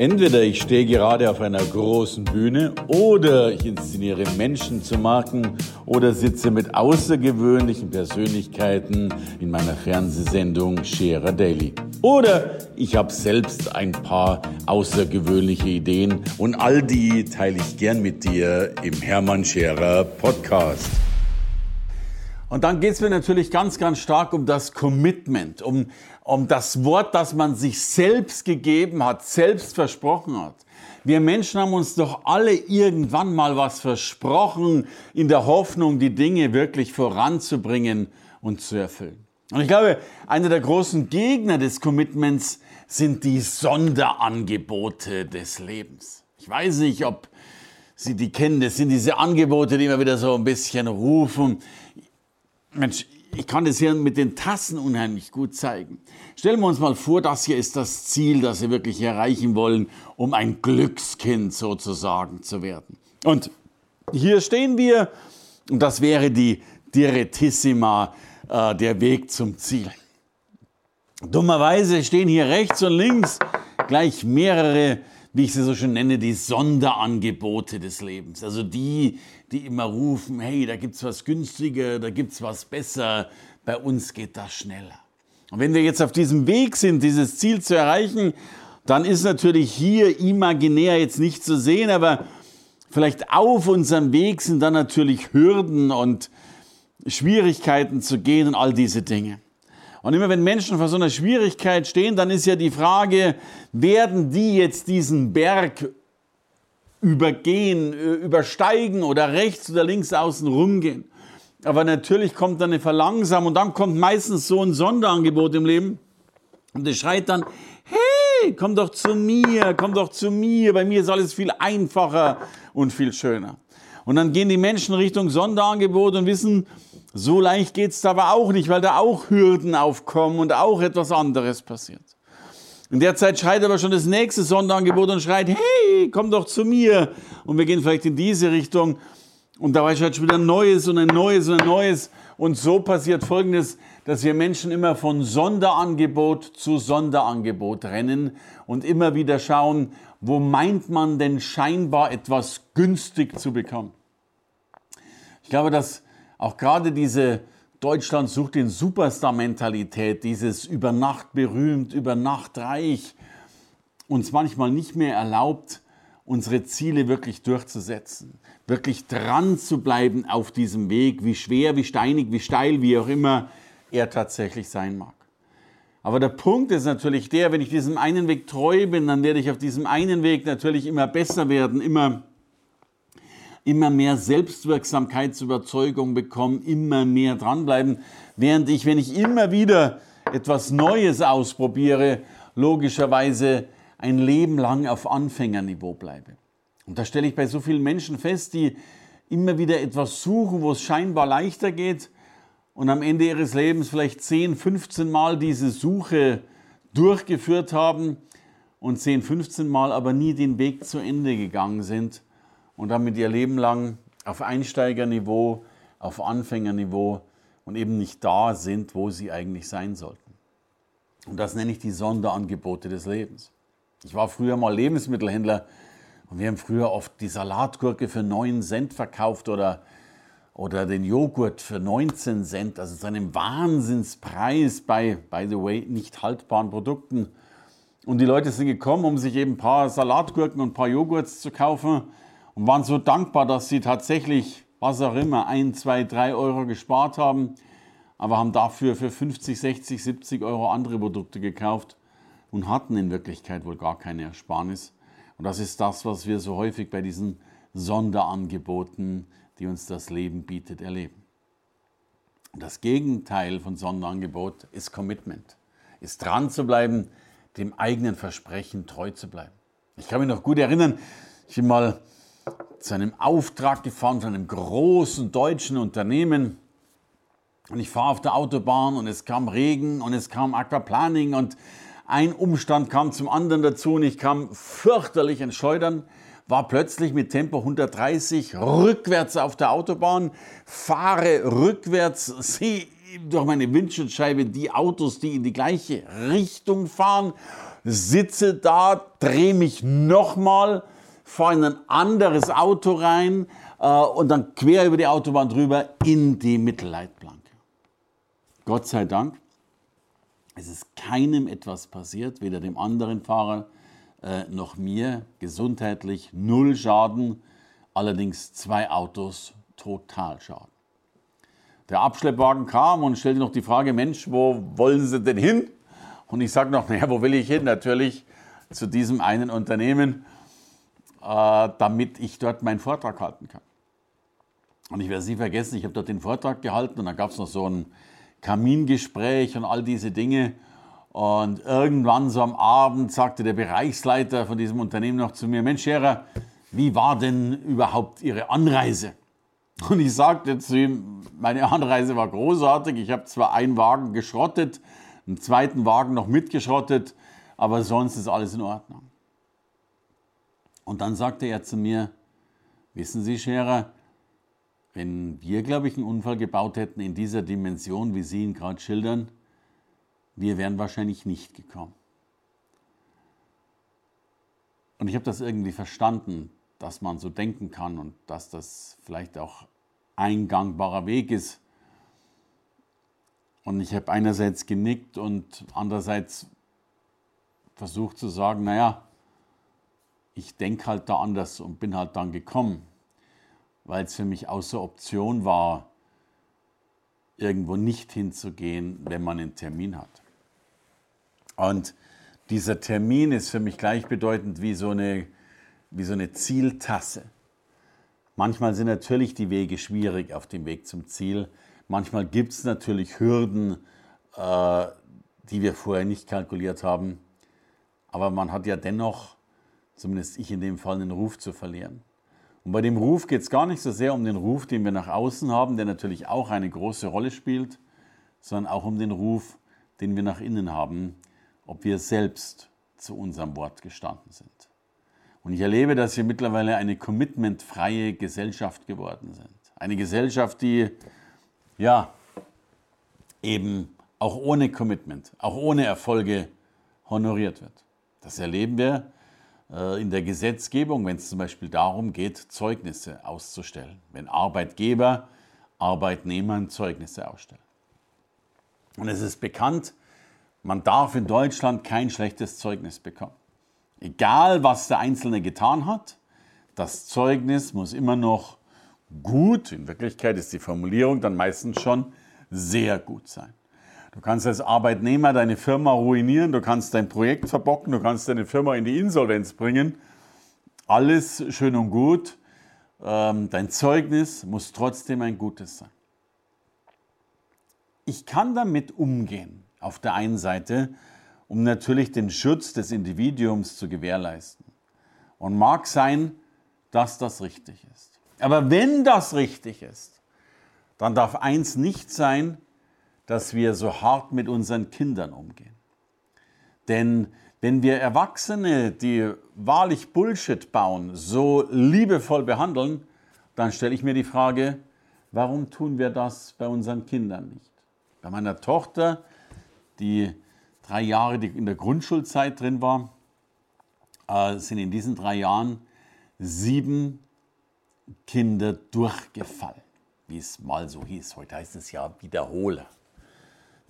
Entweder ich stehe gerade auf einer großen Bühne oder ich inszeniere Menschen zu Marken oder sitze mit außergewöhnlichen Persönlichkeiten in meiner Fernsehsendung Scherer Daily. Oder ich habe selbst ein paar außergewöhnliche Ideen und all die teile ich gern mit dir im Hermann Scherer Podcast. Und dann geht es mir natürlich ganz, ganz stark um das Commitment, um, um das Wort, das man sich selbst gegeben hat, selbst versprochen hat. Wir Menschen haben uns doch alle irgendwann mal was versprochen, in der Hoffnung, die Dinge wirklich voranzubringen und zu erfüllen. Und ich glaube, einer der großen Gegner des Commitments sind die Sonderangebote des Lebens. Ich weiß nicht, ob Sie die kennen. Das sind diese Angebote, die immer wieder so ein bisschen rufen. Mensch, ich kann das hier mit den Tassen unheimlich gut zeigen. Stellen wir uns mal vor, das hier ist das Ziel, das wir wirklich erreichen wollen, um ein Glückskind sozusagen zu werden. Und hier stehen wir, und das wäre die Direttissima, äh, der Weg zum Ziel. Dummerweise stehen hier rechts und links gleich mehrere wie ich sie so schön nenne, die Sonderangebote des Lebens. Also die, die immer rufen, hey, da gibt es was günstiger, da gibt es was besser, bei uns geht das schneller. Und wenn wir jetzt auf diesem Weg sind, dieses Ziel zu erreichen, dann ist natürlich hier imaginär jetzt nicht zu sehen, aber vielleicht auf unserem Weg sind dann natürlich Hürden und Schwierigkeiten zu gehen und all diese Dinge. Und immer wenn Menschen vor so einer Schwierigkeit stehen, dann ist ja die Frage, werden die jetzt diesen Berg übergehen, äh, übersteigen oder rechts oder links außen rumgehen? Aber natürlich kommt dann eine Verlangsamung und dann kommt meistens so ein Sonderangebot im Leben und es schreit dann, hey, komm doch zu mir, komm doch zu mir, bei mir ist alles viel einfacher und viel schöner. Und dann gehen die Menschen Richtung Sonderangebot und wissen, so leicht geht es aber auch nicht, weil da auch Hürden aufkommen und auch etwas anderes passiert. In der Zeit schreit aber schon das nächste Sonderangebot und schreit, hey, komm doch zu mir. Und wir gehen vielleicht in diese Richtung. Und dabei schreit schon wieder ein neues und ein neues und ein neues. Und so passiert Folgendes, dass wir Menschen immer von Sonderangebot zu Sonderangebot rennen und immer wieder schauen, wo meint man denn scheinbar etwas günstig zu bekommen. Ich glaube, dass auch gerade diese Deutschland sucht den Superstar-Mentalität, dieses über Nacht berühmt, über Nacht reich, uns manchmal nicht mehr erlaubt, unsere Ziele wirklich durchzusetzen, wirklich dran zu bleiben auf diesem Weg, wie schwer, wie steinig, wie steil, wie auch immer er tatsächlich sein mag. Aber der Punkt ist natürlich der, wenn ich diesem einen Weg treu bin, dann werde ich auf diesem einen Weg natürlich immer besser werden, immer immer mehr Selbstwirksamkeitsüberzeugung bekommen, immer mehr dranbleiben, während ich, wenn ich immer wieder etwas Neues ausprobiere, logischerweise ein Leben lang auf Anfängerniveau bleibe. Und da stelle ich bei so vielen Menschen fest, die immer wieder etwas suchen, wo es scheinbar leichter geht und am Ende ihres Lebens vielleicht 10, 15 Mal diese Suche durchgeführt haben und 10, 15 Mal aber nie den Weg zu Ende gegangen sind und damit ihr Leben lang auf Einsteigerniveau, auf Anfängerniveau und eben nicht da sind, wo sie eigentlich sein sollten. Und das nenne ich die Sonderangebote des Lebens. Ich war früher mal Lebensmittelhändler und wir haben früher oft die Salatgurke für 9 Cent verkauft oder, oder den Joghurt für 19 Cent, also zu einem Wahnsinnspreis bei, by the way, nicht haltbaren Produkten. Und die Leute sind gekommen, um sich eben ein paar Salatgurken und ein paar Joghurts zu kaufen und waren so dankbar, dass sie tatsächlich, was auch immer, ein, zwei, drei Euro gespart haben, aber haben dafür für 50, 60, 70 Euro andere Produkte gekauft und hatten in Wirklichkeit wohl gar keine Ersparnis. Und das ist das, was wir so häufig bei diesen Sonderangeboten, die uns das Leben bietet, erleben. das Gegenteil von Sonderangebot ist Commitment, ist dran zu bleiben, dem eigenen Versprechen treu zu bleiben. Ich kann mich noch gut erinnern, ich bin mal zu einem Auftrag gefahren von einem großen deutschen Unternehmen. Und ich fahre auf der Autobahn und es kam Regen und es kam Aquaplaning und ein Umstand kam zum anderen dazu und ich kam fürchterlich ins Schleudern, war plötzlich mit Tempo 130 rückwärts auf der Autobahn, fahre rückwärts, sehe durch meine Windschutzscheibe die Autos, die in die gleiche Richtung fahren, sitze da, drehe mich nochmal, fahre in ein anderes Auto rein äh, und dann quer über die Autobahn drüber in die Mittelleitplanke. Gott sei Dank, es ist keinem etwas passiert, weder dem anderen Fahrer äh, noch mir, gesundheitlich null Schaden, allerdings zwei Autos total Schaden. Der Abschleppwagen kam und stellte noch die Frage, Mensch, wo wollen Sie denn hin? Und ich sage noch, naja, wo will ich hin? Natürlich zu diesem einen Unternehmen, damit ich dort meinen Vortrag halten kann. Und ich werde es nie vergessen, ich habe dort den Vortrag gehalten und dann gab es noch so ein Kamingespräch und all diese Dinge. Und irgendwann so am Abend sagte der Bereichsleiter von diesem Unternehmen noch zu mir, Mensch Scherer, wie war denn überhaupt Ihre Anreise? Und ich sagte zu ihm, meine Anreise war großartig. Ich habe zwar einen Wagen geschrottet, einen zweiten Wagen noch mitgeschrottet, aber sonst ist alles in Ordnung. Und dann sagte er zu mir, wissen Sie, Scherer, wenn wir, glaube ich, einen Unfall gebaut hätten in dieser Dimension, wie Sie ihn gerade schildern, wir wären wahrscheinlich nicht gekommen. Und ich habe das irgendwie verstanden, dass man so denken kann und dass das vielleicht auch ein gangbarer Weg ist. Und ich habe einerseits genickt und andererseits versucht zu sagen, naja, ich denke halt da anders und bin halt dann gekommen, weil es für mich außer Option war, irgendwo nicht hinzugehen, wenn man einen Termin hat. Und dieser Termin ist für mich gleichbedeutend wie so eine, wie so eine Zieltasse. Manchmal sind natürlich die Wege schwierig auf dem Weg zum Ziel. Manchmal gibt es natürlich Hürden, äh, die wir vorher nicht kalkuliert haben. Aber man hat ja dennoch, zumindest ich in dem Fall, einen Ruf zu verlieren. Und bei dem Ruf geht es gar nicht so sehr um den Ruf, den wir nach außen haben, der natürlich auch eine große Rolle spielt, sondern auch um den Ruf, den wir nach innen haben, ob wir selbst zu unserem Wort gestanden sind. Und ich erlebe, dass wir mittlerweile eine commitmentfreie Gesellschaft geworden sind. Eine Gesellschaft, die ja eben auch ohne Commitment, auch ohne Erfolge honoriert wird. Das erleben wir in der Gesetzgebung, wenn es zum Beispiel darum geht, Zeugnisse auszustellen. Wenn Arbeitgeber Arbeitnehmern Zeugnisse ausstellen. Und es ist bekannt, man darf in Deutschland kein schlechtes Zeugnis bekommen. Egal, was der Einzelne getan hat, das Zeugnis muss immer noch gut, in Wirklichkeit ist die Formulierung dann meistens schon sehr gut sein. Du kannst als Arbeitnehmer deine Firma ruinieren, du kannst dein Projekt verbocken, du kannst deine Firma in die Insolvenz bringen. Alles schön und gut. Ähm, dein Zeugnis muss trotzdem ein gutes sein. Ich kann damit umgehen auf der einen Seite, um natürlich den Schutz des Individuums zu gewährleisten. Und mag sein, dass das richtig ist. Aber wenn das richtig ist, dann darf eins nicht sein, dass wir so hart mit unseren Kindern umgehen. Denn wenn wir Erwachsene, die wahrlich Bullshit bauen, so liebevoll behandeln, dann stelle ich mir die Frage, warum tun wir das bei unseren Kindern nicht? Bei meiner Tochter die drei Jahre, in der Grundschulzeit drin war, äh, sind in diesen drei Jahren sieben Kinder durchgefallen, wie es mal so hieß. Heute heißt es ja Wiederholer.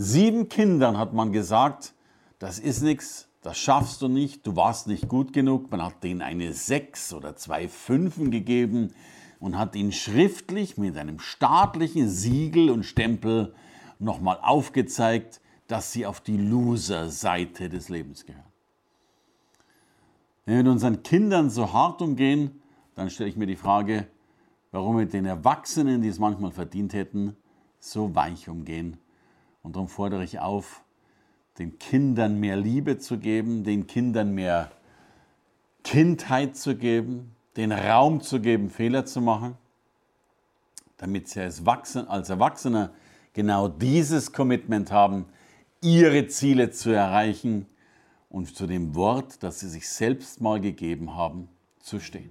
Sieben Kindern hat man gesagt, das ist nichts, das schaffst du nicht, du warst nicht gut genug. Man hat denen eine Sechs oder zwei Fünfen gegeben und hat ihnen schriftlich mit einem staatlichen Siegel und Stempel nochmal aufgezeigt, dass sie auf die Loser-Seite des Lebens gehören. Wenn wir mit unseren Kindern so hart umgehen, dann stelle ich mir die Frage, warum wir den Erwachsenen, die es manchmal verdient hätten, so weich umgehen. Und darum fordere ich auf, den Kindern mehr Liebe zu geben, den Kindern mehr Kindheit zu geben, den Raum zu geben, Fehler zu machen, damit sie als Erwachsener genau dieses Commitment haben, ihre Ziele zu erreichen und zu dem Wort, das sie sich selbst mal gegeben haben, zu stehen.